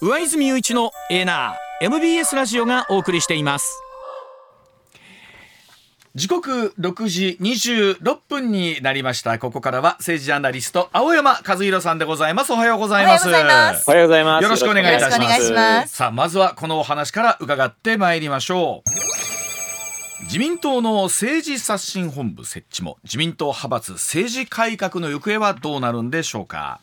上泉雄一のエナー MBS ラジオがお送りしています。時刻6時26分になりました。ここからは政治ジャーナリスト青山和弘さんでございます。おはようございます。おはようございます。よろしくお願いいたします。さあまずはこのお話から伺ってまいりましょう。自民党の政治刷新本部設置も自民党派閥政治改革の行方はどうなるんでしょうか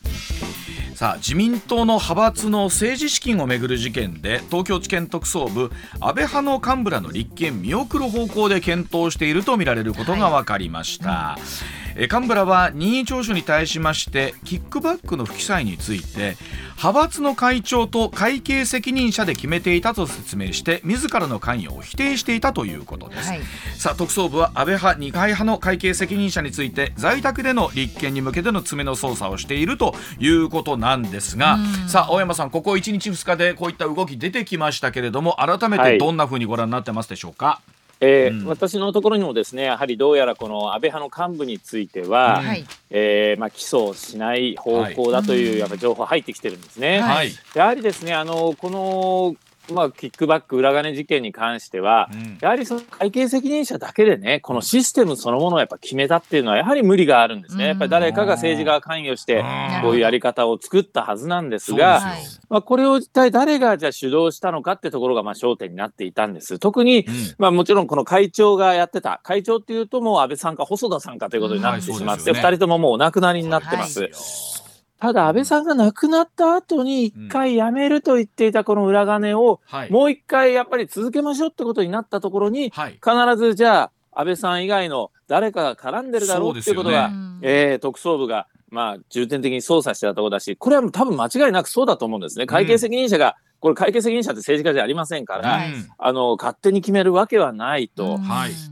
さあ自民党の派閥の政治資金をめぐる事件で東京地検特捜部安倍派の幹部らの立件見送る方向で検討しているとみられることが分かりました。はいうん幹部らは任意聴取に対しましてキックバックの不記載について派閥の会長と会計責任者で決めていたと説明して自らの関与を否定していたということです、はい、さあ特捜部は安倍派二階派の会計責任者について在宅での立件に向けての詰めの捜査をしているということなんですがさあ青山さんここ1日2日でこういった動き出てきましたけれども改めてどんなふうにご覧になってますでしょうか、はいえー、うん、私のところにもですねやはりどうやらこの安倍派の幹部については、はい、えー、まあ、起訴しない方向だというやっぱ情報入ってきてるんですね。はい、やはりですねあのこのまあ、キックバック裏金事件に関しては、うん、やはりその会計責任者だけでね、このシステムそのものをやっぱ決めたっていうのは、やはり無理があるんですね。やっぱり誰かが政治が関与して、こういうやり方を作ったはずなんですが、まあ、これを一体誰がじゃあ主導したのかってところがまあ焦点になっていたんです。特に、うん、まあ、もちろんこの会長がやってた、会長っていうともう安倍さんか細田さんかということになってしまって、二、ね、人とももうお亡くなりになってます。はいただ安倍さんが亡くなった後に一回やめると言っていたこの裏金を、もう一回やっぱり続けましょうってことになったところに、必ずじゃあ安倍さん以外の誰かが絡んでるだろうっていうことが、ねえー、特捜部がまあ重点的に捜査してたところだしこれは多分間違いなくそうだと思うんですね。会計責任者が、これ会計責任者って政治家じゃありませんから、あの勝手に決めるわけはないと、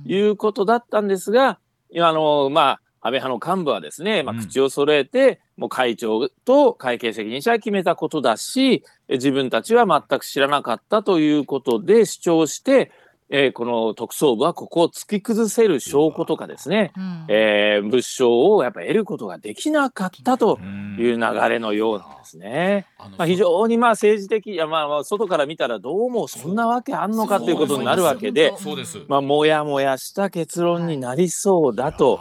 いうことだったんですが、あのまあ安倍派の幹部はですね、まあ、口を揃えて、うん、もう会長と会計責任者が決めたことだし、自分たちは全く知らなかったということで主張して、えー、この特捜部はここを突き崩せる証拠とかですね、うん、えー、物証をやっぱ得ることができなかったという流れのようなんですね。まあ、非常にまあ政治的いやまあまあ外から見たらどうもそんなわけあんのかということになるわけで、まあもやもやした結論になりそうだと。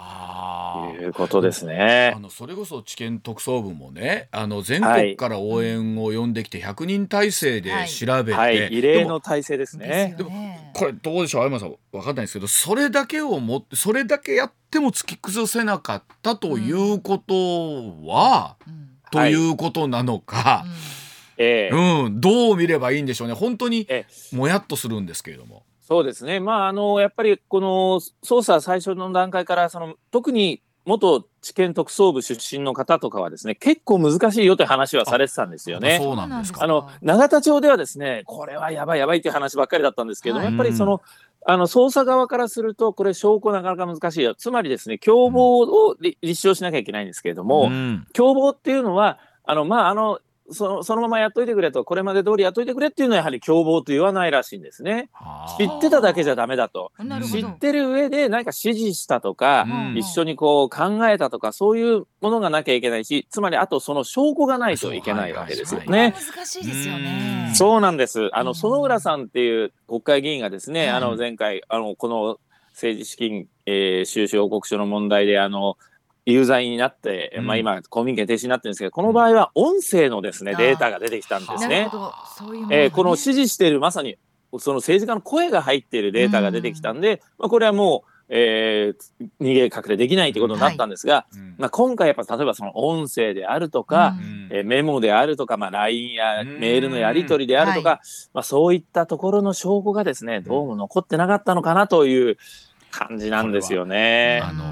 いうことですね。あのそれこそ知見特捜部もね、あの全国から応援を呼んできて100人体制で調べて、はいはい、異例の体制ですね。でもこれどうでしょう、相山さんわかんないですけど、それだけをもってそれだけやっても突き崩せなかったということは、うん、ということなのか。はいえー、うん、どう見ればいいんでしょうね。本当にもやっとするんですけれども。そうですね、まあ、あのやっぱりこの捜査最初の段階からその特に元地検特捜部出身の方とかはですね結構難しいよという話はされてたんですよね。そうなんですか。あの永田町ではですねこれはやばいやばいという話ばっかりだったんですけども、はい、やっぱりそのあの捜査側からするとこれ証拠なかなか難しいよ。つまりですね共謀を立証しなきゃいけないんですけれども、うん、共謀っていうのはあのまああのそのそのままやっといてくれと、これまで通りやっといてくれっていうのはやはり共謀と言わないらしいんですね。知ってただけじゃダメだと。知ってる上で何か指示したとか、うん、一緒にこう考えたとか、そういうものがなきゃいけないし、つまりあとその証拠がないといけないわけですよね。難しいですよね。そうなんです。あの、園浦さんっていう国会議員がですね、あの前回、あの、この政治資金、えー、収支報告書の問題で、あの、有罪になって、まあ、今、公民権停止になってるんですけど、この場合は音声のですね、データが出てきたんですね。えー、この指示しているまさにその政治家の声が入っているデータが出てきたんで、まあ、これはもう、えー、逃げ隠れできないということになったんですが、はい、まあ、今回やっぱ例えばその音声であるとか、うん、えー、メモであるとか、まあ、LINE やメールのやり取りであるとか、はい、まあ、そういったところの証拠がですねどうも残ってなかったのかなという感じなんですよね。あの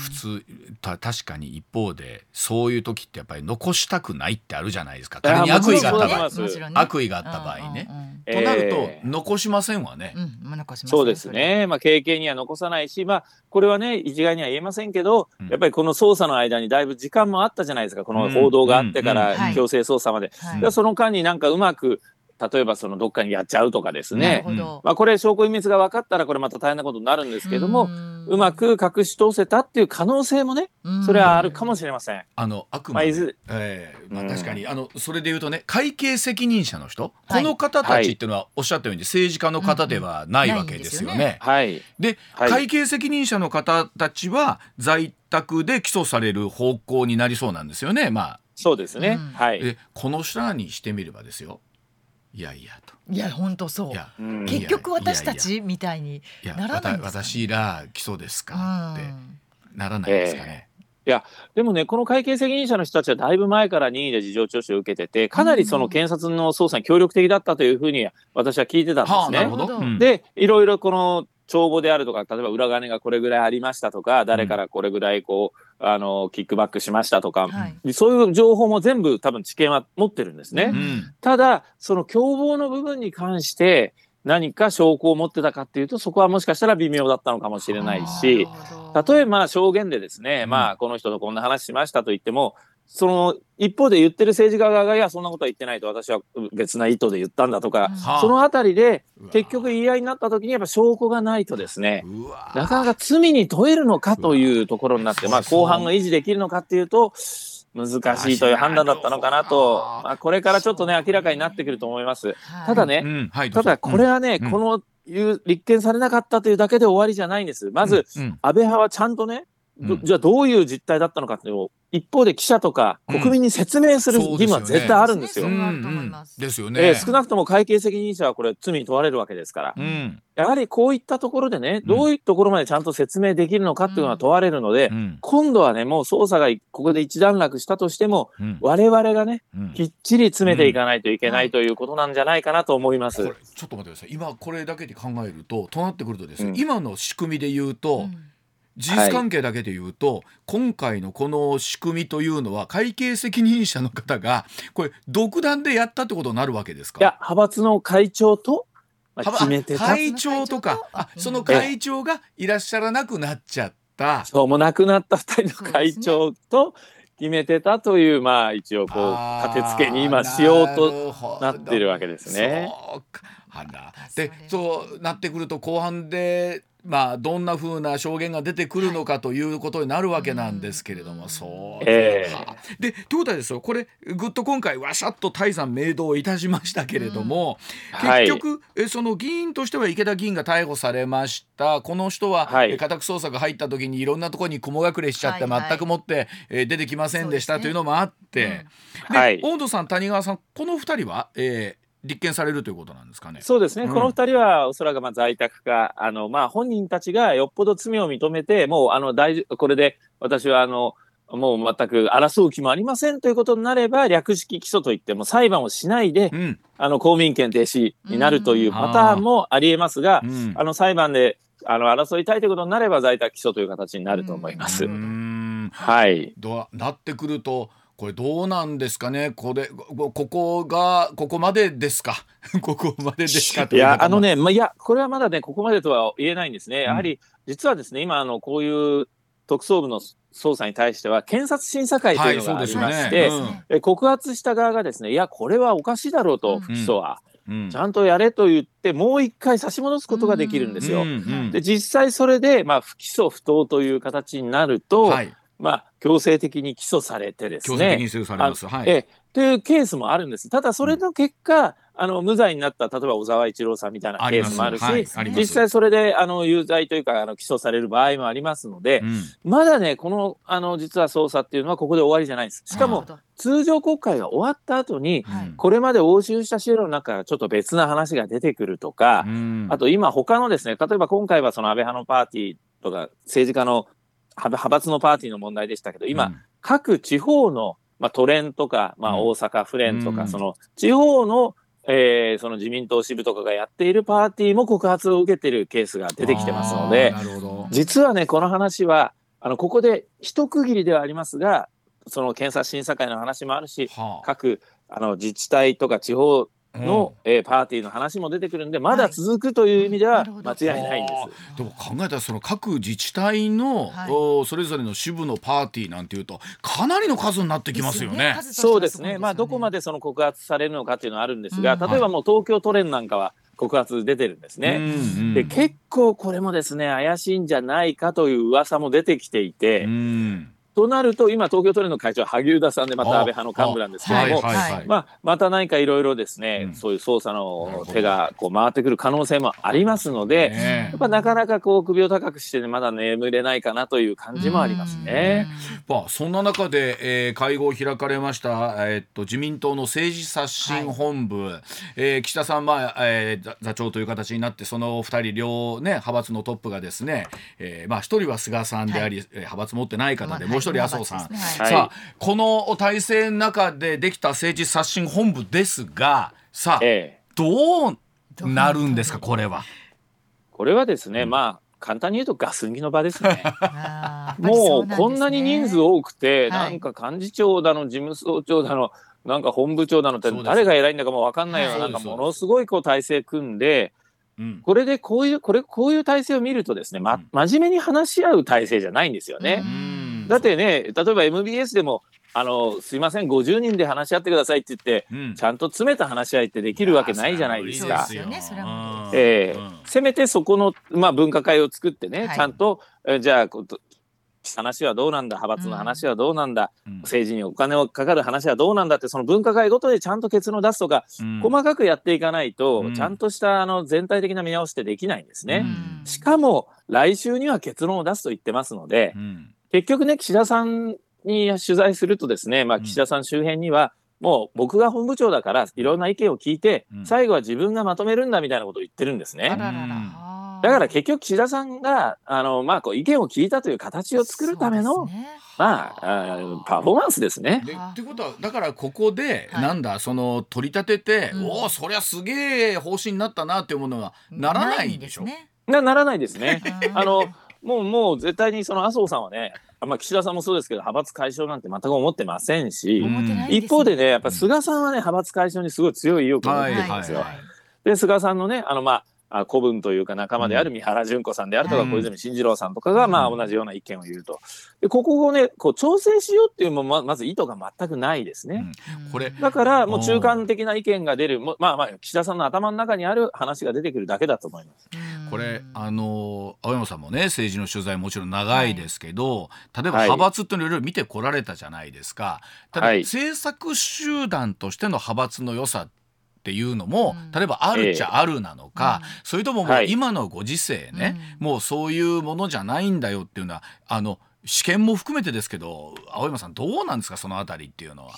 普通た確かに一方でそういう時ってやっぱり残したくないってあるじゃないですか。仮に悪意があった場合、ね、悪意があった場合ね。うんうん、となると、残しませんわね。うん、そうですね、まあ、経験には残さないし、まあ、これはね一概には言えませんけど、やっぱりこの捜査の間にだいぶ時間もあったじゃないですか。この報道があってから強制捜査まで。その間になんかうまく例えばそのどっかにやっちゃうとかですね、まあ、これ証拠隠滅が分かったらこれまた大変なことになるんですけどもうまく隠し通せたっていう可能性もねそれはあるかもしれません。あのあくまで、まあえーまあ、確かに。あのそれで言うとね会計責任者の人、はい、この方たちっていうのはおっしゃったように政治家の方ではないわけですよね。はい、で、会計責任者の方たちは在宅で起訴される方向になりそうなんですよね。まあ。そうですね、はい、この人らにしてみればですよいやいやと。いや本当そう。結局私たちみたいにならないんですか、ね、私ら基礎ですか？ってならないですかね。えーいやでもね、この会計責任者の人たちはだいぶ前から任意で事情聴取を受けてて、かなりその検察の捜査に協力的だったというふうに私は聞いてたんですね。はあ、で、いろいろこの帳簿であるとか、例えば裏金がこれぐらいありましたとか、誰からこれぐらいこう、あの、キックバックしましたとか、はい、そういう情報も全部多分知見は持ってるんですね。うん、ただ、その共謀の部分に関して、何か証拠を持ってたかっていうと、そこはもしかしたら微妙だったのかもしれないし、例えば証言でですね、うん、まあ、この人とこんな話しましたと言っても、その一方で言ってる政治家側が、いや、そんなことは言ってないと、私は別な意図で言ったんだとか、うん、そのあたりで、結局言い合いになった時に、やっぱ証拠がないとですね、なかなか罪に問えるのかというところになって、まあ、後半が維持できるのかっていうと、難しいという判断だったのかなと、まあ、これからちょっとね、明らかになってくると思います。ただね、うん。はい、ただこれはね、うん、このいう立件されなかったというだけで終わりじゃないんです。まず、安倍派はちゃんとね、じゃあどういう実態だったのかっていうのを一方で記者とか国民に説明する義務は絶対あるんですよ。ですよね、えー、少なくとも会計責任者はこれ罪に問われるわけですから、うん、やはりこういったところでねどういうところまでちゃんと説明できるのかっていうのは問われるので、うん、今度はねもう捜査がここで一段落したとしても、うん、我々がね、きっちり詰めていかないといけないということなんじゃないかなと思います。ちょっと待ってください。今これだけで考えるととなってくるとですね、今の仕組みで言うと、事実関係だけで言うと、はい、今回のこの仕組みというのは会計責任者の方がこれ独断でやったってことになるわけですか？いや派閥の会長と決めて会長とかあその会長がいらっしゃらなくなっちゃった。そうも亡くなった2人の会長と決めてたというまあ一応こう立て付けに今しようとなってるわけですね。そうか。でそうなってくると後半でまあ、どんなふうな証言が出てくるのかということになるわけなんですけれども、そうえー、でということはですよ。これぐっと今回わしゃっと大山明堂いたしましたけれども、結局、はい、えその議員としては池田議員が逮捕されました。この人は、はい、家宅捜索入った時にいろんなところに雲隠れしちゃって、はいはい、全くもって、え出てきませんでしたというのもあって、で、はい、大野さん谷川さんこの2人は、えー、立件されるということなんですかね。そうですね。うん、この二人はおそらくまあ在宅か、あのまあ本人たちがよっぽど罪を認めて、もうあの大これで私はあのもう全く争う気もありませんということになれば略式起訴といっても裁判をしないで、うん、あの公民権停止になるというパターンもありえますが、うん、あの裁判であの争いたいということになれば在宅起訴という形になると思います。はい。なってくると。これどうなんですかね？これここがここまでですか？ここまでですかいやあのね、まあ、いやこれはまだねここまでとは言えないんですね、やはり実はですね今あのこういう特捜部の捜査に対しては検察審査会というのがありまして、はいね。うん、告発した側がですねいやこれはおかしいだろうと、不起訴は。うん、ちゃんとやれと言ってもう一回差し戻すことができるんですよ。で実際それで、まあ、不起訴不当という形になると、はい、まあ、強制的に起訴されてですね。強制的に起訴されます。はい。えというケースもあるんです。ただ、それの結果、うん、あの無罪になった例えば小沢一郎さんみたいなケースもあるし、はい、実際それであの有罪というかあの起訴される場合もありますので、うん、まだねこのあの実は捜査っていうのはここで終わりじゃないです。しかも通常国会が終わった後に、これまで押収した資料の中からちょっと別な話が出てくるとか、うん、あと今他のですね例えば今回はその安倍派のパーティーとか政治家の派閥のパーティーの問題でしたけど、今、うん、各地方の、まあ、都連とか、まあ、大阪府連とか、うん、その地方の、えー、その自民党支部とかがやっているパーティーも告発を受けているケースが出てきてますので、実はね、この話は、あの、ここで一区切りではありますが、その検察審査会の話もあるし、はあ、各あの自治体とか地方の、うん、えー、パーティーの話も出てくるんでまだ続くという意味では間違いないんです、でも考えたらその各自治体の、はい、おそれぞれの支部のパーティーなんていうとかなりの数になってきますよね。よね。そうですね、まあ、どこまでその告発されるのかっていうのはあるんですが、うん、例えばもう東京都連なんかは告発出てるんですね。うんうん、で結構これもですね怪しいんじゃないかという噂も出てきていて。うんとなると今東京都連の会長は萩生田さんでまた安倍派の幹部なんですけども、まあ、また何かいろいろですね、うん、そういう捜査の手がこう回ってくる可能性もありますので、やっぱなかなかこう首を高くして、ね、まだ眠れないかなという感じもありますね。まあ、そんな中で、えー、会合開かれました、えー、っと自民党の政治刷新本部、はい、えー、岸田さん、まあえー、座長という形になってその2人両、ね、派閥のトップがですね、えーまあ、1人は菅さんであり、はい、派閥持ってない方で、もう一人麻生さん、はい、さあこの体制の中でできた政治刷新本部ですがさあ、ええ、どうなるんですか これは？これはですね、うん、まあ簡単に言うとガス抜きの場ですね。もうこんなに人数多くて、なんか幹事長だの事務総長だのなんか本部長だのって誰が偉いんだかも分かんないようななんかものすごいこう体制組んで。これでこういうこれこういう体制を見るとですね、ま、真面目に話し合う体制じゃないんですよね。だってね例えば MBS でもあのすいません50人で話し合ってくださいって言って、うん、ちゃんと詰めた話し合いってできるわけないじゃないですか。えー、せめてそこの、まあ、分科会を作ってね、はい、ちゃんと、えじゃあ話はどうなんだ派閥の話はどうなんだ、うん、政治にお金をかかる話はどうなんだってその分科会ごとでちゃんと結論を出すとか、うん、細かくやっていかないと、うん、ちゃんとしたあの全体的な見直しってできないんですね。しかも来週には結論を出すと言ってますので、結局ね岸田さんに取材するとですね、まあ、岸田さん周辺には、もう僕が本部長だからいろんな意見を聞いて、最後は自分がまとめるんだみたいなことを言ってるんですね。だから結局岸田さんがあの、まあ、こう意見を聞いたという形を作るための、ね、まああパフォーマンスですね。ってことはだからここで、はい、なんだその取り立てて、うん、おおそりゃすげえ方針になったなっていうものはならないでしょ？なならないですね。あのもうもう絶対にその麻生さんはねまあ、岸田さんもそうですけど派閥解消なんて全く思ってませんし、一方でねやっぱ菅さんはね派閥解消にすごい強い意欲を持ってるんですよ。で菅さんのねあのまああ子分というか仲間である三原純子さんであるとか、小泉進次郎さんとかが、まあ、同じような意見を言うと。でここをねこう調整しようっていうのもままず意図が全くないですね。これだからもう中間的な意見が出る。まあまあ岸田さんの頭の中にある話が出てくるだけだと思います。これあの青山さんもね政治の取材もちろん長いですけど、例えば派閥っていろいろ見てこられたじゃないですか。ただ、政策集団としての派閥の良さっていうのも、例えばあるっちゃあるなのか、えー、それとももう今のご時世ね、はい、もうそういうものじゃないんだよっていうのはあの試験も含めてですけど青山さんどうなんですかそのあたりっていうのは？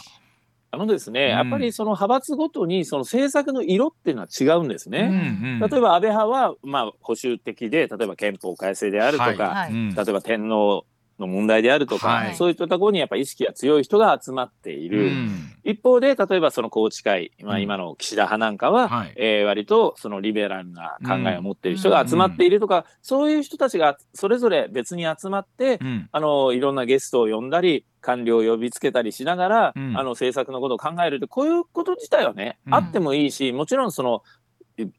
あのですね、うん、やっぱりその派閥ごとにその政策の色っていうのは違うんですね。うんうん、例えば安倍派はまあ保守的で例えば憲法改正であるとか、はい、例えば天皇の問題であるとか、はい、そういったところにやっぱ意識が強い人が集まっている、うん、一方で例えばその宏池会、まあ、今の岸田派なんかは、うんえー、割とそのリベラルな考えを持っている人が集まっているとか、うん、そういう人たちがそれぞれ別に集まって、あのいろんなゲストを呼んだり官僚を呼びつけたりしながら、あの政策のことを考えるってこういうこと自体はね、あってもいいしもちろんその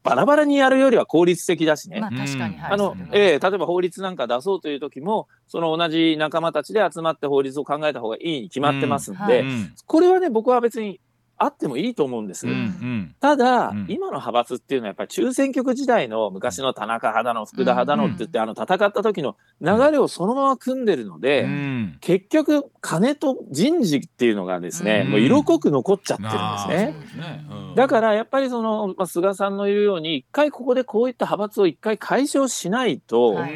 バラバラにやるよりは効率的だしね。まあ、確かに、あの、えー、例えば法律なんか出そうという時も、その同じ仲間たちで集まって法律を考えた方がいいに決まってますんで、うん。はい、これはね、僕は別にあってもいいと思うんです。うんうん、ただ、うん、今の派閥っていうのはやっぱり中選挙区時代の昔の田中派だの福田派だのって言って、うんうん、あの戦った時の流れをそのまま組んでるので、うん、結局金と人事っていうのがですね、うん、もう色濃く残っちゃってるんですね。ね。だからやっぱりその、まあ、菅さんの言うように一回ここでこういった派閥を一回解消しないと、はい、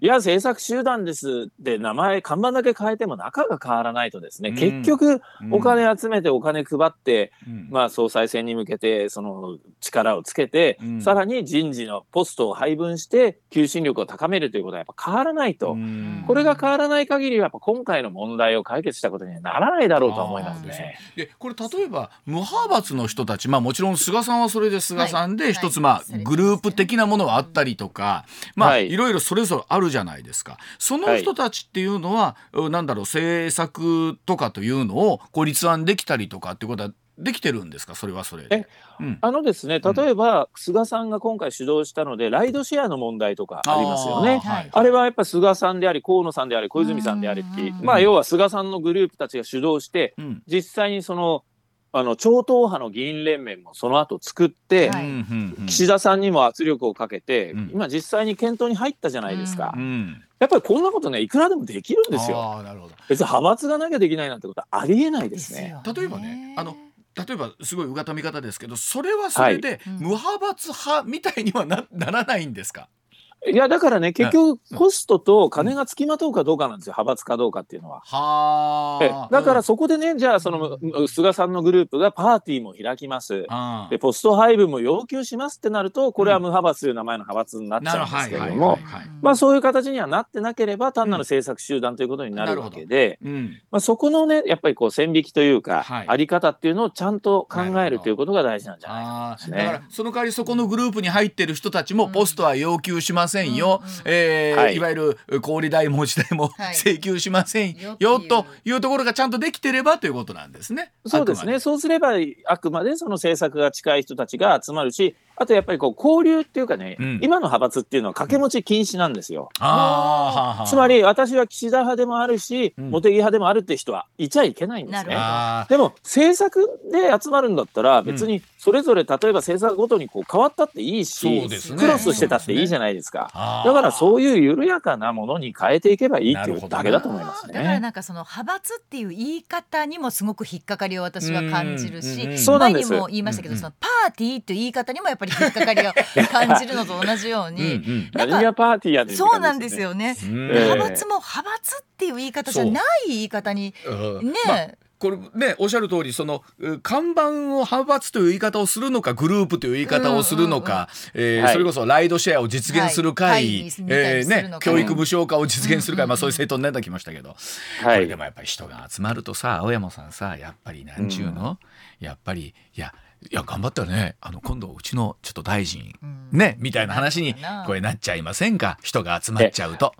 いや政策集団ですって名前看板だけ変えても中が変わらないとですね、結局お金集めてお金配って、うん、まあ、総裁選に向けてその力をつけて、うん、さらに人事のポストを配分して求心力を高めるということはやっぱ変わらないと、うん、これが変わらない限りはやっぱ今回の問題を解決したことにはならないだろうと思いますね。でこれ例えば無派閥の人たち、まあ、もちろん菅さんはそれで菅さんで一つ、まあ、グループ的なものはあったりとか、まあ、い。ろいろそれぞれあるじゃないですか。その人たちっていうのは、はい、なんだろう政策とかというのをこう立案できたりとかっていうことはできてるんですか？それはそれで。うん、あのですね例えば、菅さんが今回主導したのでライドシェアの問題とかありますよね。あはい、あれはやっぱり菅さんであり河野さんであり小泉さんでありってまあ要は菅さんのグループたちが主導して、うん、実際にそのあの超党派の議員連盟もその後作って、はい、岸田さんにも圧力をかけて、うん、今実際に検討に入ったじゃないですか。うん、やっぱりこんなことねいくらでもできるんですよ。別に派閥がなきゃできないなんてことはありえないですね。例えばねあの例えばすごいうがた見方ですけどそれはそれで無派閥派みたいにはなならないんですか？いやだからね結局コストと金がつきまとうかどうかなんですよ、派閥かどうかっていうのは。はだからそこでねじゃあその菅さんのグループがパーティーも開きます。でポスト配分も要求しますってなるとこれは無派閥という名前の派閥になっちゃうんですけれど。もまあそういう形にはなってなければ単なる政策集団ということになるわけで、うん、まあ、そこのねやっぱりこう線引きというか、はい、あり方っていうのをちゃんと考えるということが大事なんじゃないかですね。だからその代わりそこのグループに入ってる人たちもポストは要求しませんよ、うんうん、えーはい、いわゆる小売代持ち代も、請求しませんよというところがちゃんとできてればということなんですね。そうですね。そうすればあくまでその政策が近い人たちが集まるしあとやっぱりこう交流っていうかね、うん、今の派閥っていうのは掛け持ち禁止なんですよ。あつまり私は岸田派でもあるし、うん、茂木派でもあるって人はいちゃいけないんですね。でも政策で集まるんだったら別にそれぞれ例えば政策ごとにこう変わったっていいし、ね、クロスしてたっていいじゃないですか。だからそういう緩やかなものに変えていけばいいっていうだけだと思いますね。だからなんかその派閥っていう言い方にもすごく引っかかりを私は感じるし、前にも言いましたけど、そのパーティーという言い方にもやっぱり引っかかりを感じるのと同じように、うんうん、何がパーティーやねん、そうなんですよね、派閥も派閥っていう言い方じゃない言い方にね、まあこれねおっしゃる通りその看板を派閥という言い方をするのかグループという言い方をするのか、えそれこそライドシェアを実現する会、はい、えー、ね、教育無償化を実現する会、まあ、そういう政党になってきましたけど、はい、これでもやっぱり人が集まるとさ青山さんさやっぱりなんちゅうの、うん、やっぱりいやいや頑張ったらね。あの今度うちのちょっと大臣、ねみたいな話にこれなっちゃいませんか？人が集まっちゃうと。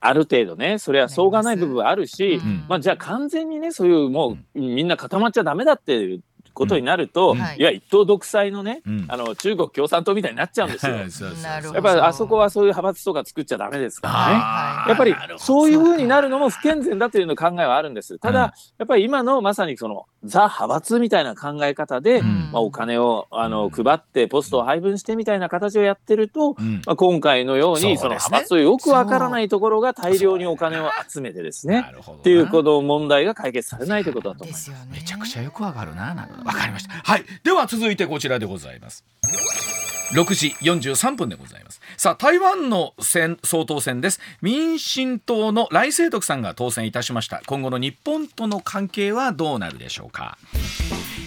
ある程度ねそれはしょうがない部分はあるし、うん、まあ、じゃあ完全にねそういうもう、みんな固まっちゃダメだってことになると、うん、い。や一党独裁のね、うん、あの中国共産党みたいになっちゃうんですよ。やっぱりあそこはそういう派閥とか作っちゃダメですからね。やっぱりそういうふうになるのも不健全だというの考えはあるんです。ただ、やっぱり今のまさにそのザ派閥みたいな考え方で、うん、まあ、お金をあの配ってポストを配分してみたいな形をやってると、まあ、今回のようにその派閥をよくわからないところが大量にお金を集めてですねっていうこの問題が解決されないということだと思います。めちゃくちゃよくわかるな。わかりました。はい。では続いてこちらでございます6時43分でございます。さあ台湾の選総統選です。民進党の来清徳さんが当選いたしました。今後の日本との関係はどうなるでしょうか。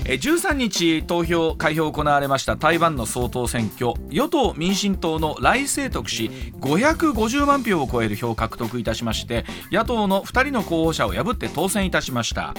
13日投票開票行われました。台湾の総統選挙。与党民進党の来清徳氏550万票を超える票を獲得いたしまして野党の2人の候補者を破って当選いたしました。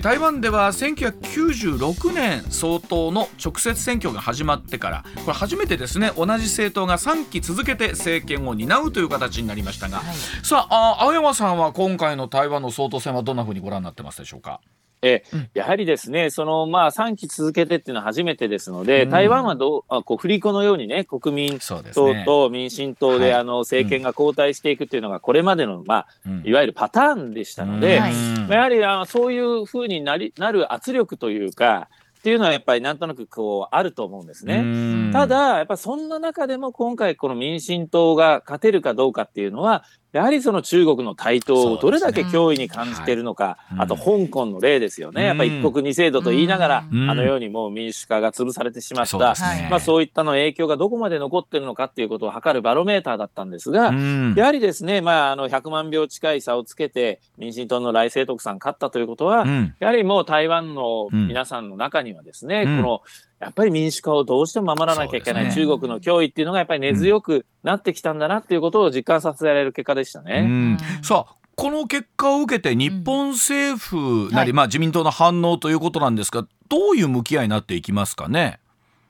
台湾では1996年総統の直接選挙が始まってからこれ初めてですね。同じ政党が3期続けて政権を担うという形になりましたが、はい、さあ青山さんは今回の台湾の総統選はどんなふうにご覧になってますでしょうか？えやはりですね、そのまあ3期続けてっていうのは初めてですので、うん、台湾はどうあこう振り子のようにね、国民党と民進党で、あの政権が交代していくっていうのが、これまでの、まあ、いわゆるパターンでしたので、うん、やはりあのそういうふうになりなる圧力というか、っていうのはやっぱりなんとなくこうあると思うんですね。ただ、やっぱそんな中でも今回この民進党が勝てるかどうかっていうのは、やはりその中国の台頭をどれだけ脅威に感じているのか、ねはい、あと香港の例ですよね、うん、やっぱり一国二制度と言いながら、うん、あのようにもう民主化が潰されてしまった、ね、まあ、そういったの影響がどこまで残っているのかっていうことを測るバロメーターだったんですが、うん、やはりですね、まあ、あの100万票近い差をつけて民進党の来清徳さん勝ったということは、やはりもう台湾の皆さんの中にはですね、このやっぱり民主化をどうしても守らなきゃいけない、ね、中国の脅威っていうのがやっぱり根強くなってきたんだなっていうことを実感させられる結果でしたね。さあこの結果を受けて日本政府なり、うん、まあ、自民党の反応ということなんですがどういう向き合いになっていきますかね？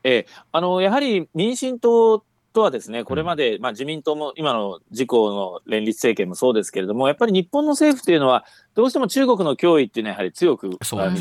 えあのやはり民進党とはですね、これまで、まあ、自民党も今の自公の連立政権もそうですけれども、やっぱり日本の政府というのは、どうしても中国の脅威っていうのはやはり強く、日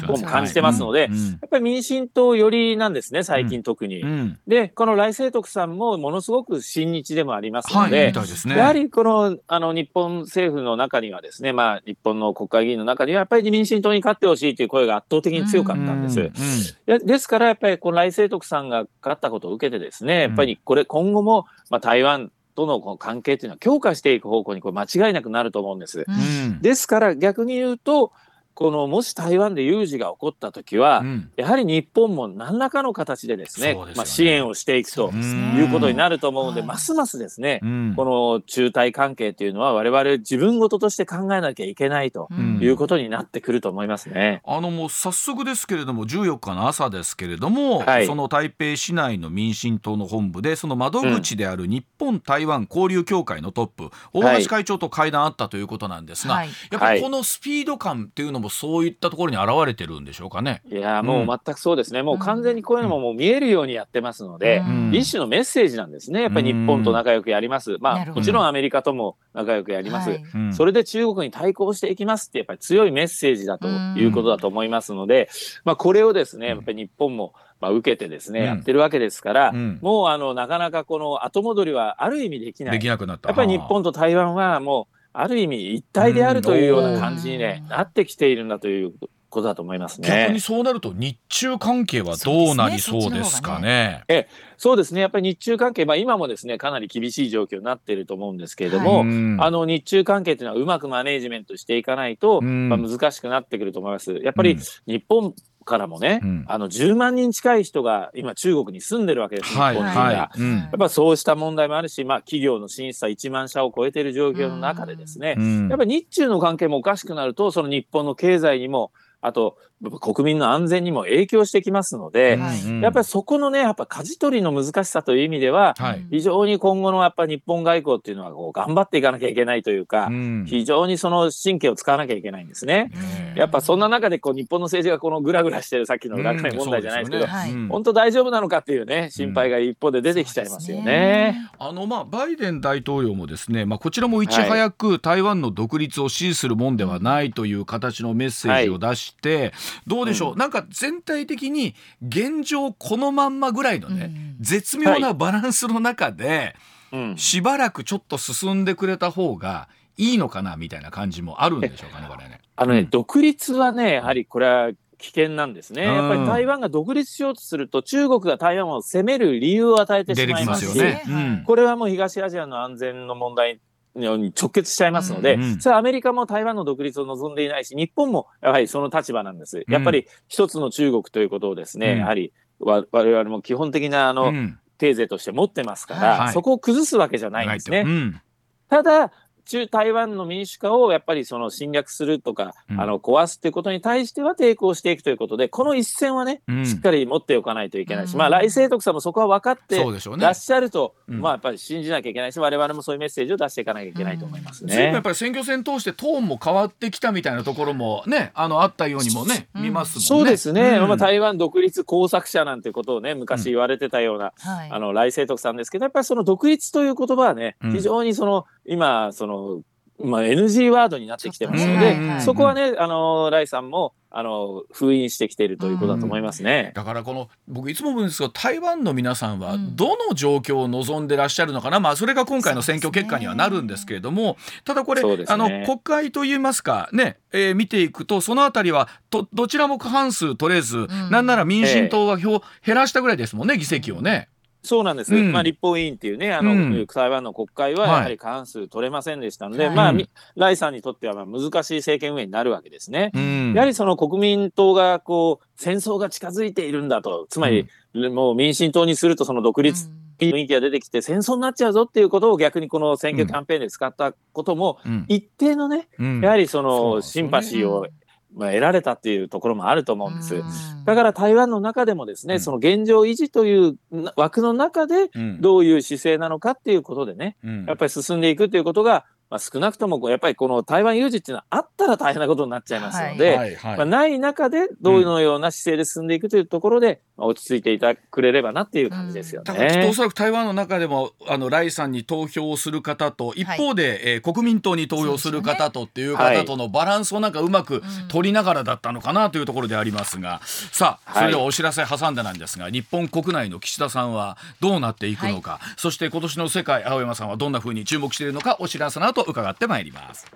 本も感じてますので、やっぱり民進党寄りなんですね、最近特に。で、この来清徳さんもものすごく親日でもありますので、やはりこのあの日本政府の中にはですね、まあ、日本の国会議員の中にはやっぱり民進党に勝ってほしいという声が圧倒的に強かったんです。ですからやっぱりこの来清徳さんが勝ったことを受けてですね、やっぱりこれ今後も、まあ、台湾とのこの関係というのは強化していく方向にこれ間違いなくなると思うんです。うん、ですから逆に言うとこのもし台湾で有事が起こった時は、うん、やはり日本も何らかの形でですね、ね、まあ、支援をしていくということになると思うので、ますますですね、うん、この中台関係というのは我々自分事として考えなきゃいけないということになってくると思いますね。あのもう早速ですけれども14日の朝ですけれども、はい、その台北市内の民進党の本部でその窓口である日本台湾交流協会のトップ、大橋会長と会談あったということなんですが、はい、やっぱりこのスピード感っていうのもそういったところに現れてるんでしょうかね。いやもう全くそうですね、うん、もう完全にこういうのももう見えるようにやってますので、うん、一種のメッセージなんですね。やっぱり日本と仲良くやります、まあもちろんアメリカとも仲良くやります、はい、それで中国に対抗していきますってやっぱり強いメッセージだということだと思いますので、まあ、これをですねやっぱり日本もまあ、受けてですね、うん、やってるわけですから、うん、もうあのなかなかこの後戻りはある意味できない。できなくなった。やっぱり日本と台湾はもうある意味一体であるというような感じに、ね、なってきているんだということだと思いますね。逆にそうなると日中関係はどうなりそうですかね。えそうですねやっぱり日中関係、まあ、今もですねかなり厳しい状況になっていると思うんですけれども、はい、あの日中関係というのはうまくマネージメントしていかないと、まあ、難しくなってくると思います。やっぱり日本からもね、うん、あの10万人近い人が今中国に住んでるわけです、はい、日本人が、はい。うん、やっぱそうした問題もあるし、まあ、企業の審査1万社を超えている状況の中でですね、うん、やっぱり日中の関係もおかしくなるとその日本の経済にもあと国民の安全にも影響してきますので、はい、やっぱりそこのねやっぱ舵取りの難しさという意味では、はい、非常に今後のやっぱ日本外交っていうのはこう頑張っていかなきゃいけないというか、うん、非常にその神経を使わなきゃいけないんですね。やっぱそんな中でこう日本の政治がこのグラグラしてるさっきの裏金問題じゃないですけど、うんね、本当大丈夫なのかっていうね心配が一方で出てきちゃいますよね。ねあのまあバイデン大統領もですね、まあ、こちらもいち早く台湾の独立を支持するもんではないという形のメッセージを出して、はい、どうでしょう、うん、なんか全体的に現状このまんまぐらいのね、うん、絶妙なバランスの中で、はい、しばらくちょっと進んでくれた方がいいのかなみたいな感じもあるんでしょうかねこれね。あのね、独立はねやはりこれは危険なんですね、やっぱり台湾が独立しようとすると中国が台湾を攻める理由を与えてしまいますし、ね。うん、これはもう東アジアの安全の問題に直結しちゃいますので、うんうん、それはアメリカも台湾の独立を望んでいないし、日本もやはりその立場なんです。やっぱり一つの中国ということをですね、うん、やはり我々も基本的なあの、うん、テーゼとして持ってますから、はい、そこを崩すわけじゃないんですね。うん、ただ、中台湾の民主化をやっぱりその侵略するとか、うん、あの壊すということに対しては抵抗していくということでこの一線はね、うん、しっかり持っておかないといけないし、うん、まあ来清徳さんもそこは分かってらっしゃると、ね、まあやっぱり信じなきゃいけないし我々もそういうメッセージを出していかなきゃいけないと思いますね。やっぱり選挙戦通してトーンも変わってきたみたいなところもねあのあったようにもね、見ますもんね。そうですね、まあ、台湾独立工作者なんてことをね昔言われてたような、あの来清徳さんですけどやっぱりその独立という言葉はね非常にその今そのまあ、NG ワードになってきてますので、そこはね、あのライさんもあの封印してきているということだと思いますね、うん、だからこの僕いつも思うんですけど台湾の皆さんはどの状況を望んでらっしゃるのかな、まあ、それが今回の選挙結果にはなるんですけれども、ただこれ、ね、あの国会といいますかね、えー、見ていくとそのあたりはどどちらも過半数取れず、うん、なんなら民進党は票減らしたぐらいですもんね議席をね。そうなんです、うん、まあ、立法委員っていうね、あの、うん、台湾の国会はやはり過半数取れませんでしたので、はい、まあ、ライさんにとってはまあ難しい政権運営になるわけですね。うん、やはりその国民党がこう戦争が近づいているんだと、つまり、もう民進党にするとその独立雰囲気が出てきて戦争になっちゃうぞっていうことを逆にこの選挙キャンペーンで使ったことも、一定のね、やはりそのシンパシーをまあ、得られたっていうところもあると思うんです。だから台湾の中でもですね、うん、その現状維持という枠の中でどういう姿勢なのかっていうことでね、うん、やっぱり進んでいくということが、まあ、少なくともやっぱりこの台湾有事っていうのはあったら大変なことになっちゃいますので、はい。はい。はい、まあ、ない中でどういうような姿勢で進んでいくというところで、落ち着いていたくれればなっていう感じですよね。だからおそらく台湾の中でもあのライさんに投票する方と一方で、はい、えー、国民党に投票する方とっていう方とのバランスをなんかうまく取りながらだったのかなというところでありますが、さあそれではお知らせ挟んでなんですが、はい、日本国内の岸田さんはどうなっていくのか、はい、そして今年の世界青山さんはどんなふうに注目しているのかお知らせの後伺ってまいります。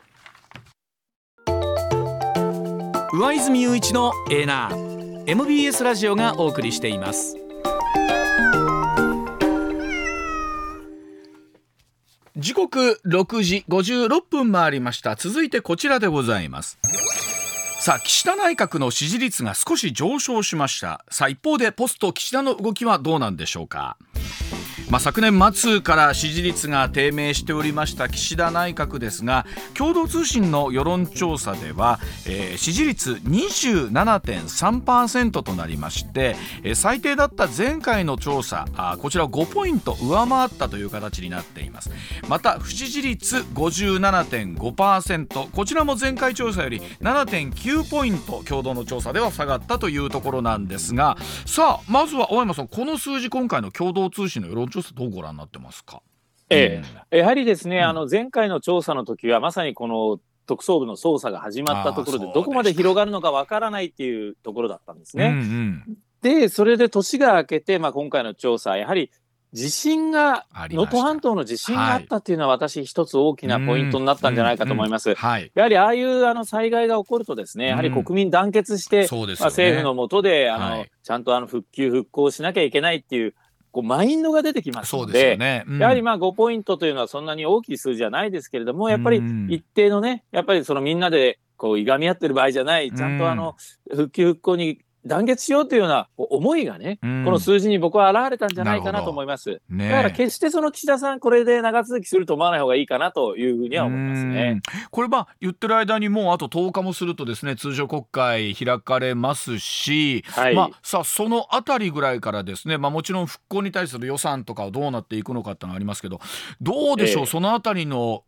上泉雄一のエーナー MBS ラジオがお送りしています。時刻6時56分回りました。続いてこちらでございます。さあ岸田内閣の支持率が少し上昇しました。さあ一方でポスト岸田の動きはどうなんでしょうか。まあ、昨年末から支持率が低迷しておりました岸田内閣ですが共同通信の世論調査では、えー、支持率27.3%となりまして、えー、最低だった前回の調査あこちらを5ポイント上回ったという形になっています。また不支持率57.5%こちらも前回調査より7.9ポイント共同の調査では下がったというところなんですがさあまずは大山さんこの数字今回の共同通信の世論調査調査どうご覧になってますか？ええ、やはりですね、うん、あの前回の調査の時はまさにこの特捜部の捜査が始まったところでどこまで広がるのかわからないっていうところだったんですね。うんうん、でそれで年が明けて、まあ、今回の調査やはり地震が能登半島の地震があったっていうのは私一つ大きなポイントになったんじゃないかと思います。やはりああいうあの災害が起こるとですねやはり国民団結して、まあ、政府の下であの、はい、ちゃんとあの復旧復興しなきゃいけないっていうこうマインドが出てきますので、ね。うん、やはりまあ5ポイントというのはそんなに大きい数字じゃないですけれども、やっぱり一定のね、やっぱりそのみんなでこういがみ合ってる場合じゃない、ちゃんとあの復旧復興に団結しようというような思いがね、うん、この数字に僕は現れたんじゃないかなと思います。ね、だから決してその岸田さん、これで長続きすると思わない方がいいかなというふうには思いますね。これ、まあ、言ってる間にもうあと10日もするとですね、通常国会開かれますし、はい、まあ、さあ、そのあたりぐらいからですね、まあ、もちろん復興に対する予算とかはどうなっていくのかってのがありますけど、どうでしょう、えー、そのあたりの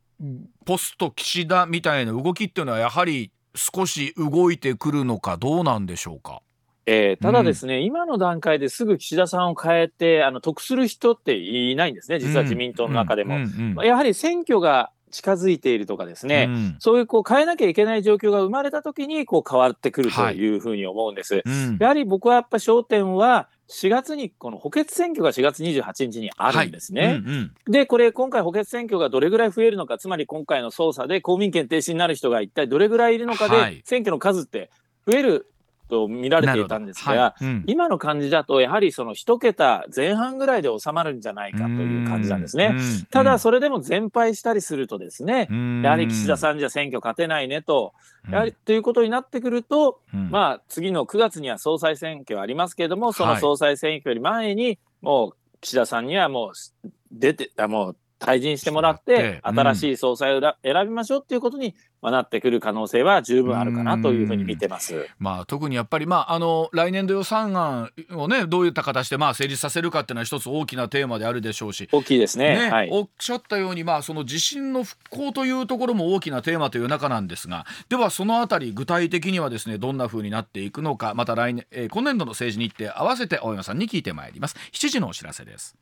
ポスト岸田みたいな動きっていうのは、やはり少し動いてくるのか、どうなんでしょうか？えー、ただですね、うん、今の段階ですぐ岸田さんを変えて、あの、得する人っていないんですね、実は自民党の中でも。やはり選挙が近づいているとかですね、うん、そういうこう変えなきゃいけない状況が生まれた時にこう変わってくるというふうに思うんです。はいうん、やはり僕はやっぱ焦点は4月にこの補欠選挙が4月28日にあるんですね。はい。うんうん、でこれ今回補欠選挙がどれぐらい増えるのかつまり今回の捜査で公民権停止になる人が一体どれぐらいいるのかで、選挙の数って増えると見られていたんですが、はい。うん、今の感じだとやはりその1桁前半ぐらいで収まるんじゃないかという感じなんですね。ただそれでも全敗したりするとですねやはり岸田さんじゃ選挙勝てないねとやはりということになってくると、まあ次の9月には総裁選挙ありますけれどもその総裁選挙より前にもう岸田さんにはもう出てもう退陣してもらって、新しい総裁を選びましょうっていうことになってくる可能性は十分あるかなというふうに見てます。まあ、特にやっぱり、まあ、あの来年度予算案をねどういった形でまあ成立させるかっていうのは一つ大きなテーマであるでしょうし。大きいですね、ね、はい、おっしゃったように、まあ、その地震の復興というところも大きなテーマという中なんですがではそのあたり具体的にはですねどんなふうになっていくのかまた来年、えー、今年度の政治日程合わせて青山さんに聞いてまいります。7時のお知らせです。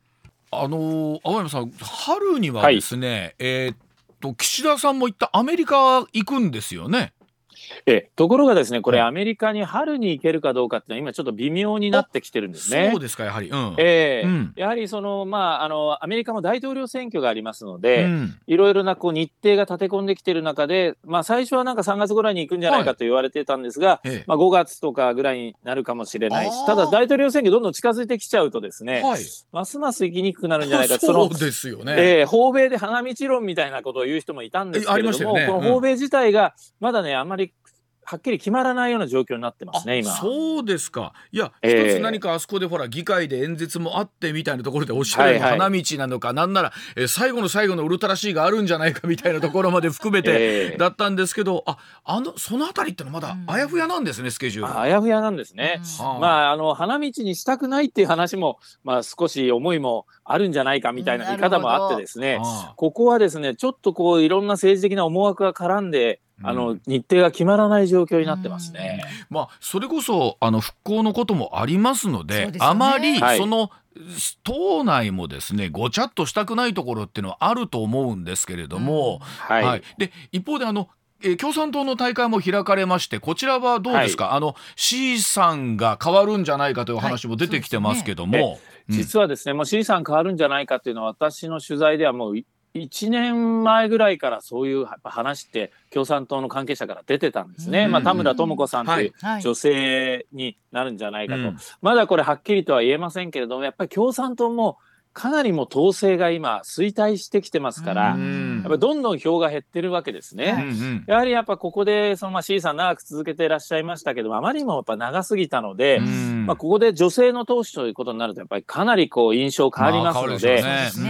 あの青山さん春にはですね、はい、えー、っと岸田さんも行ったアメリカ行くんですよね。えところがですね、これ、アメリカに春に行けるかどうかっていうのは、今、ちょっと微妙になってきてるんですね。そうですか、やはり。うん、えー、うん、やはりその、まああの、アメリカも大統領選挙がありますので、うん、いろいろなこう日程が立て込んできてる中で、まあ、最初はなんか3月ぐらいに行くんじゃないかと言われてたんですが、はい、まあ、5月とかぐらいになるかもしれないし、ただ、大統領選挙どんどん近づいてきちゃうとですね、はい、ますます行きにくくなるんじゃないかそうですよね、えー、訪米で花道論みたいなことを言う人もいたんですけれども、ね、この訪米自体がまだね、あんまりはっきり決まらないような状況になってますね、今。そうですか。いや、一つ何かあそこでほら、議会で演説もあってみたいなところでおっしゃるような花道なのか、なんなら、えー、最後の最後のウルトラ C があるんじゃないかみたいなところまで含めて だったんですけど、あ、あの、そのあたりってのはまだあやふやなんですね、スケジュール。あやふやなんですね。まあ、あの、花道にしたくないっていう話も、まあ、少し思いもあるんじゃないかみたいな見方もあってですね、ここはですね、ちょっとこう、いろんな政治的な思惑が絡んで、あの日程が決まらない状況になってますね。まあそれこそあの復興のこともありますので、ね、あまりその、はい党内もですねごちゃっとしたくないところっていうのはあると思うんですけれども、うん、はい、はい、で一方であのえー、共産党の大会も開かれましてこちらはどうですか、はい、あの C さんが変わるんじゃないかという話も出てきてますけども、はい。ねうん、実はですねもう C さん変わるんじゃないかというのは私の取材ではもう1年前ぐらいからそういう話って共産党の関係者から出てたんですね、まあ、田村智子さんという女性になるんじゃないかと、はいはい、まだこれはっきりとは言えませんけれどもやっぱり共産党もかなりも統制が今衰退してきてますから、やっぱどんどん票が減ってるわけですね。やはりやっぱここでそのまあ C さん長く続けていらっしゃいましたけどあまりにもやっぱ長すぎたので、まあここで女性の党首ということになるとやっぱりかなりこう印象変わりますので、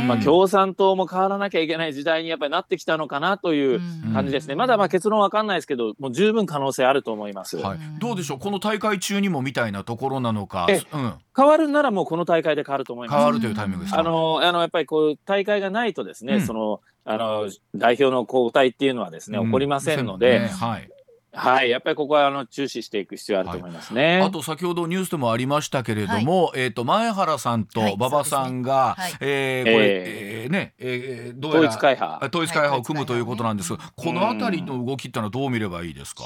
まあ共産党も変わらなきゃいけない時代にやっぱりなってきたのかなという感じですね。まだまあ結論わかんないですけど、もう十分可能性あると思います。はい、どうでしょう？この大会中にもみたいなところなのか。うん、変わるならもうこの大会で変わると思います。変わるというタイミングですあのあのやっぱりこう大会がないとですね、うん、そのあの代表の交代っていうのはですね、起こりませんので。ね、はい。はい、やっぱりここはあの注視していく必要あると思いますね。はい、あと先ほどニュースでもありましたけれども、はい、えっ、ー、と前原さんと馬場さんが、はい。ね、えー、これ、えー、ね、えー、どうやら統一会派。統一会派を組むということなんですが、このあたりの動きってのはどう見ればいいですか？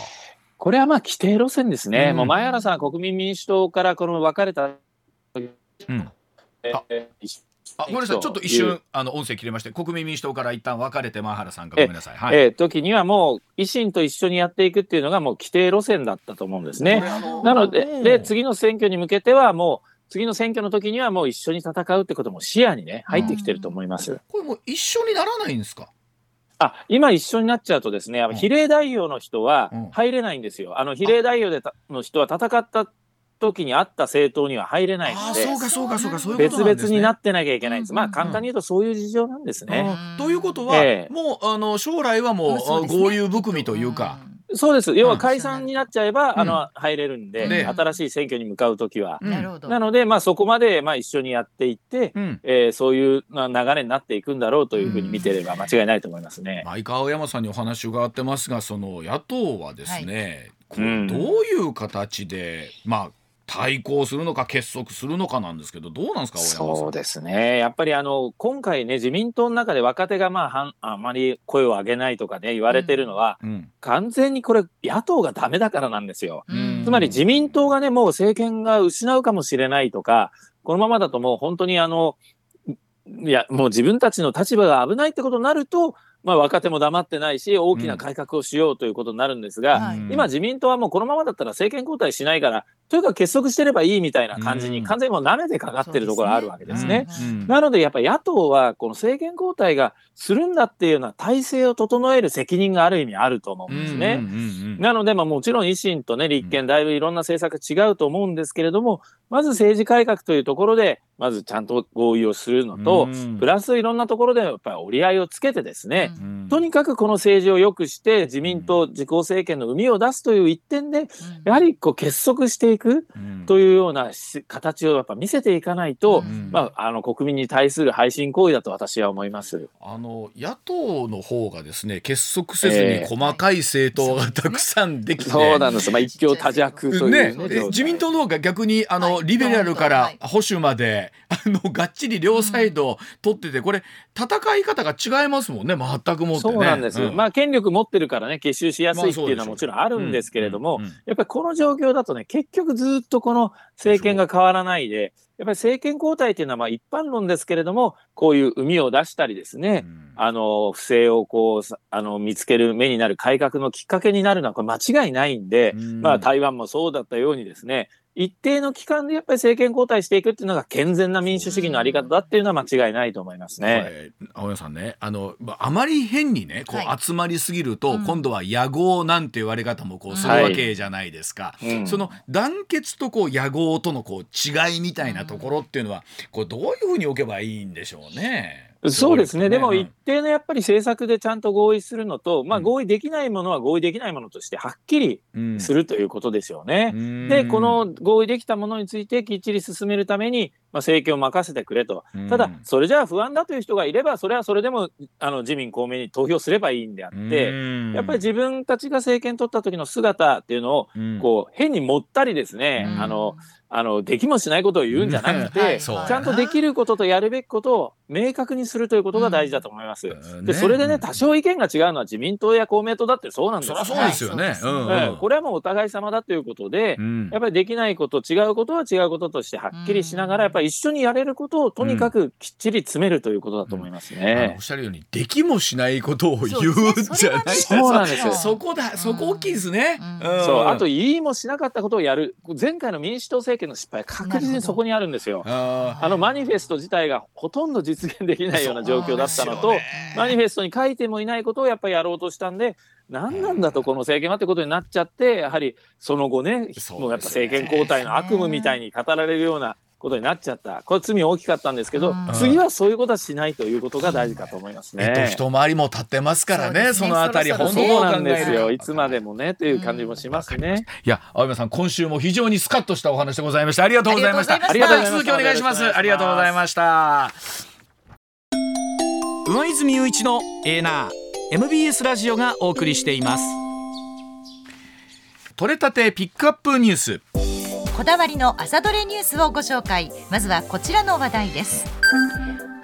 これはまあ規定路線ですね。うん、もう前原さん国民民主党からこの別れた。うん。えーあごめんなさいちょっと一瞬あの音声切れまして国民民主党から一旦別れてマ原さんがごめんなさい。はい、えー、時にはもう維新と一緒にやっていくっていうのがもう規定路線だったと思うんですね。なのでで次の選挙に向けてはもう次の選挙の時にはもう一緒に戦うってことも視野にね入ってきてると思います。これもう一緒にならないんですか？あ今一緒になっちゃうとですね、比例代表の人は入れないんですよ。あの比例代表での人は戦った時にあった政党には入れないので、そうかそうかそうかそういうこと別々になってなきゃいけないんです。まあ簡単に言うとそういう事情なんですね。ということは、えー、もうあの将来はもう合流含みというか。そうです。要は解散になっちゃえば、あの、入れるんで、新しい選挙に向かうときは。なるほど。なので、まあそこまで、まあ一緒にやっていって、うえそういう流れになっていくんだろうというふうに見てれば間違いないと思いますね。相川山さんにお話伺ってますが、その野党はですね、どういう形で、まあ対抗するのか結束するのかなんですけどどうなんですかそうですね。やっぱりあの今回ね自民党の中で若手がまあはんあまり声を上げないとかね言われてるのは、うん、完全にこれ野党がダメだからなんですよ、うん、つまり自民党がねもう政権が失うかもしれないとかこのままだともう本当にあのいやもう自分たちの立場が危ないってことになるとまあ、若手も黙ってないし大きな改革をしようということになるんですが、うん、今自民党はもうこのままだったら政権交代しないからというか結束してればいいみたいな感じに完全にもう舐めてかかってるところがあるわけですね。なのでやっぱり野党はこの政権交代がするんだっていうような体制を整える責任がある意味あると思うんですね。なのでまあもちろん維新とね立憲だいぶいろんな政策違うと思うんですけれどもまず政治改革というところでまずちゃんと合意をするのと、プラスいろんなところでやっぱり折り合いをつけてですね、とにかくこの政治を良くして自民党自公政権の生みを出すという一点で、やはりこう結束していくというような形をやっぱ見せていかないと、まあ、あの国民に対する配信行為だと私は思います。あの野党の方がですね結束せずに細かい政党がたくさんできて、そうなんです、まあ、一強多弱というね、ね自民党の方が逆にあの、リベラルから保守まで、あのがっちり両サイド取っててこれ戦い方が違いますもんね。全くもって、ね、そうなんです、うん、まあ権力持ってるからね結集しやすいっていうのはもちろんあるんですけれども、やっぱりこの状況だとね結局ずっとこの政権が変わらないでやっぱり政権交代っていうのはまあ一般論ですけれどもこういう膿を出したりですね、うん、あの不正をこうあの見つける目になる改革のきっかけになるのはこれ間違いないんで、うん、まあ台湾もそうだったようにですね一定の期間でやっぱり政権交代していくっていうのが健全な民主主義のあり方だっていうのは間違いないと思いますね。青山さんね。あのあまり変にねこう集まりすぎると、はい、今度は野合なんて言われ方もこうするわけじゃないですか。はい。うん、その団結とこう野合とのこう違いみたいなところっていうのはこうどういうふうに置けばいいんでしょうね。そうですね、でも一定のやっぱり政策でちゃんと合意するのと、まあ、合意できないものは合意できないものとしてはっきりするということですよね。うん、で、この合意できたものについてきっちり進めるために、まあ、政権を任せてくれと、ただ、それじゃあ不安だという人がいれば、それはそれでもあの自民、公明に投票すればいいんであって、やっぱり自分たちが政権取った時の姿っていうのを、こう変にもったりですね、あのあのできもしないことを言うんじゃなくて、はい、ちゃんとできることとやるべきことを明確にするということが大事だと思います。うん、でそれでね多少意見が違うのは自民党や公明党だってそうなんですよ、そうですよね、これはもうお互い様だということで、うん、やっぱりできないこと違うことは違うこととしてはっきりしながら、やっぱり一緒にやれることをとにかくきっちり詰めるということだと思いますね。おっしゃるようにできもしないことを言うじゃないですか。そうなんですよ。そこだそこ大きいですね。そうあと言いもしなかったことをやる前回の民主党政権の失敗確実にそこにあるんですよ。あのマニフェスト自体がほとんど実現できないような状況だったのと、ね、マニフェストに書いてもいないことをやっぱりやろうとしたんで何なんだとこの政権はってことになっちゃってやはりその後ねもうやっぱ政権交代の悪夢みたいに語られるようなことになっちゃった。これ罪大きかったんですけど、次はそういうことはしないということが大事かと思いますね。えっと、一回りも立ってますからね、ね、そのあたり本当そうなんですよ。いつまでもねという感じもしますね。いや青山さん今週も非常にスカッとしたお話でございました。ありがとうございました。ありがとうございました。続きお願いします。ありがとうございました。上泉雄一のエーナー MBS ラジオがお送りしています。取れたてピックアップニュースこだわりの朝どれニュースをご紹介。まずはこちらの話題です。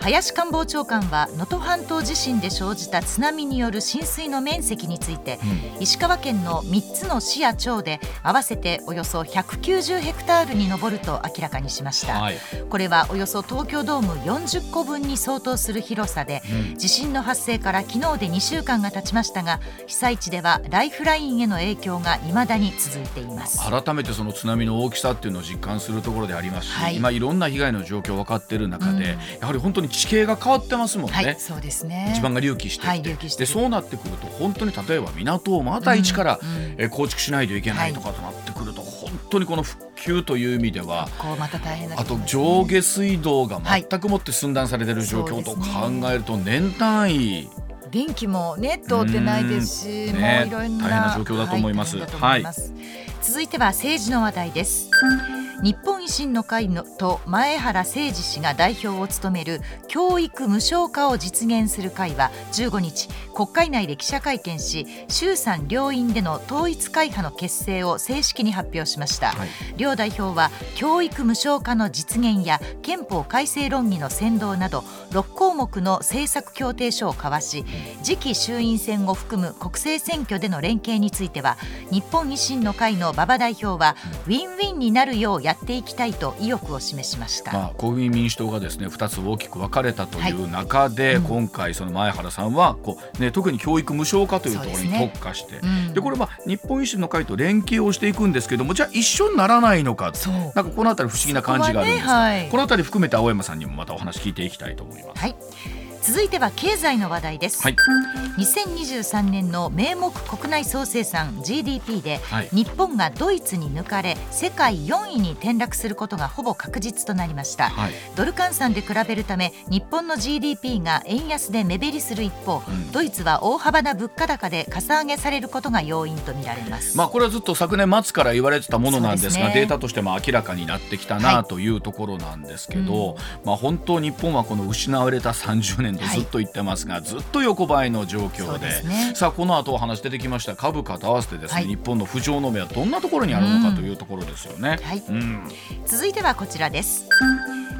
林官房長官は能登半島地震で生じた津波による浸水の面積について、うん、石川県の3つの市や町で合わせておよそ190ヘクタールに上ると明らかにしました、はい、これはおよそ東京ドーム40個分に相当する広さで、うん、地震の発生から昨日で2週間が経ちましたが被災地ではライフラインへの影響が未だに続いています。改めてその津波の大きさっていうのを実感するところでありますし、はい、今いろんな被害の状況分かっている中で、うん、やはり本当に地形が変わってますもんね、はい、そうですね。地盤が隆起してはい、でそうなってくると本当に例えば港をまた一から、うん、え構築しないといけないとかとなってくると、本当にこの復旧という意味ではあと上下水道が全くもって寸断されている状況と考えると年単位、電気もね通ってないですし、もういろんな、大変な状況だと思います。はい、続いては政治の話題です。日本維新の会のと前原誠司氏が代表を務める教育無償化を実現する会は15日国会内で記者会見し衆参両院での統一会派の結成を正式に発表しました、はい、両代表は教育無償化の実現や憲法改正論議の先導など6項目の政策協定書を交わし次期衆院選を含む国政選挙での連携については日本維新の会の馬場代表はウィンウィンになるようやっていきたいと意欲を示しました、まあ、国民民主党がですね2つ大きく分かれたという中で、はいうん、今回その前原さんはこう、ね、特に教育無償化というところに特化してで、ねうん、これは日本維新の会と連携をしていくんですけどもじゃあ一緒にならないのかなんかこの辺り不思議な感じがあるんですが、ねはい、この辺り含めて青山さんにもまたお話聞いていきたいと思います。はい続いては経済の話題です、はい、2023年の名目国内総生産 GDP で、はい、日本がドイツに抜かれ世界4位に転落することがほぼ確実となりました、はい、ドル換算で比べるため日本の GDP が円安で目減りする一方、うん、ドイツは大幅な物価高でかさ上げされることが要因とみられます。まあこれはずっと昨年末から言われてたものなんですが、ね、データとしても明らかになってきたなというところなんですけど、うん、まあ本当日本はこの失われた30年とずっと言ってますが、はい、ずっと横ばいの状況で、ね、さあこの後お話出てきました。株価と合わせてですね、はい、日本の浮上の目はどんなところにあるのかというところですよね。はい。うん、続いてはこちらです。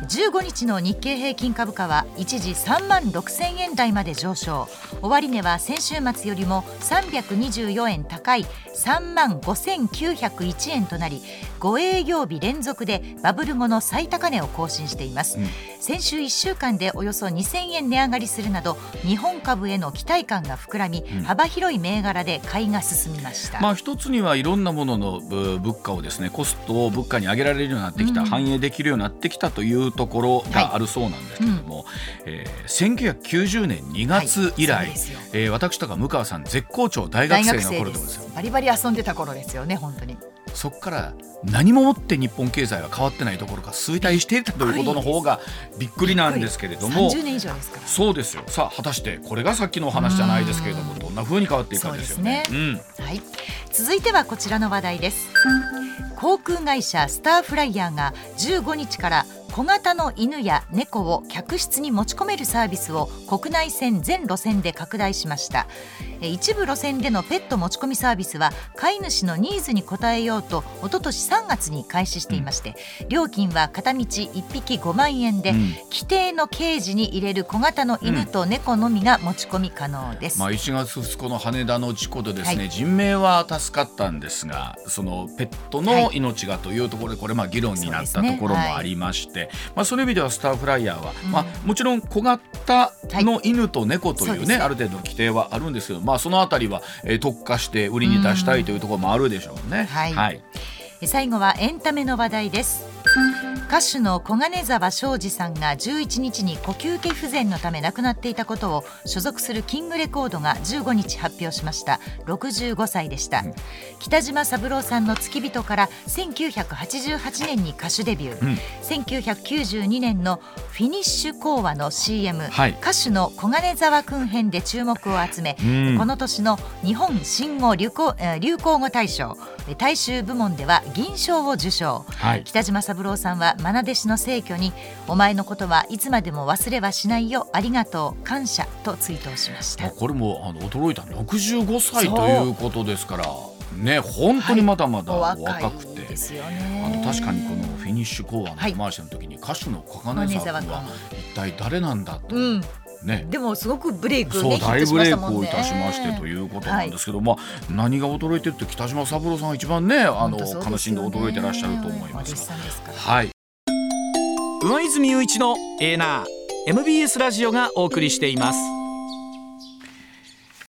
15日の日経平均株価は一時3万6000円台まで上昇。終値は先週末よりも324円高い3万5901円となり5営業日連続でバブル後の最高値を更新しています、うん、先週1週間でおよそ2000円値上がりするなど日本株への期待感が膨らみ、うん、幅広い銘柄で買いが進みました。まあ一つにはいろんなものの物価をですねコストを物価に上げられるようになってきた、うん、反映できるようになってきたというところがあるそうなんですけれども、はいえー、1990年2月以来、はい、えー、私とか向川さん絶好調大学生の頃ですよ。バリバリ遊んでた頃ですよね本当にそこから何ももって日本経済は変わってないところが衰退していたということの方がびっくりなんですけれども30年以上ですから。そうですよ。さあ果たしてこれがさっきのお話じゃないですけれどもどんなふうに変わっていくかですよね、ね。うん、はい、続いてはこちらの話題です。航空会社スターフライヤーが15日から小型の犬や猫を客室に持ち込めるサービスを国内線全路線で拡大しました。一部路線でのペット持ち込みサービスは飼い主のニーズに応えようとおととし3月に開始していまして、うん、料金は片道1匹5万円で、うん、規定のケージに入れる小型の犬と猫のみが持ち込み可能です、まあ、1月2日の羽田の事故でですね、はい、人命は助かったんですがそのペットの命がというところでこれまあ議論になったところもありまして、ねはい、まあ、その意味ではスターフライヤーは、うん、まあ、もちろん小型の犬と猫というね、はい、ある程度の規定はあるんですけど、まあ、そのあたりは、えー、特化して売りに出したいというところもあるでしょうね。はい、はい、最後はエンタメの話題です。歌手の小金沢庄司さんが11日に呼吸器不全のため亡くなっていたことを所属するキングレコードが15日発表しました。65歳でした、うん、北島三郎さんの付き人から1988年に歌手デビュー、うん、1992年のフィニッシュ講話の CM、はい、歌手の小金沢くん編で注目を集め、うん、この年の日本新語流行流行語大賞大衆部門では銀賞を受賞、はい、北島三郎さんは愛弟子の逝去にお前のことはいつまでも忘れはしないよありがとう感謝と追悼しました。これもあの驚いた65歳ということですからね本当にまだまだ若くて、はい、あの確かにこのフィニッシュ講話のコマーシャルの時に歌手の小金沢君。は一体誰なんだと。うん。ね、でもすごくブレイク、ね、そう大ブレイクをいたしましてということなんですけど、はい、まあ何が驚いてるって北島三郎さんが一番ねあの、ね、悲しんで驚いてらっしゃると思いますはい。上泉雄一のエーナー MBS ラジオがお送りしています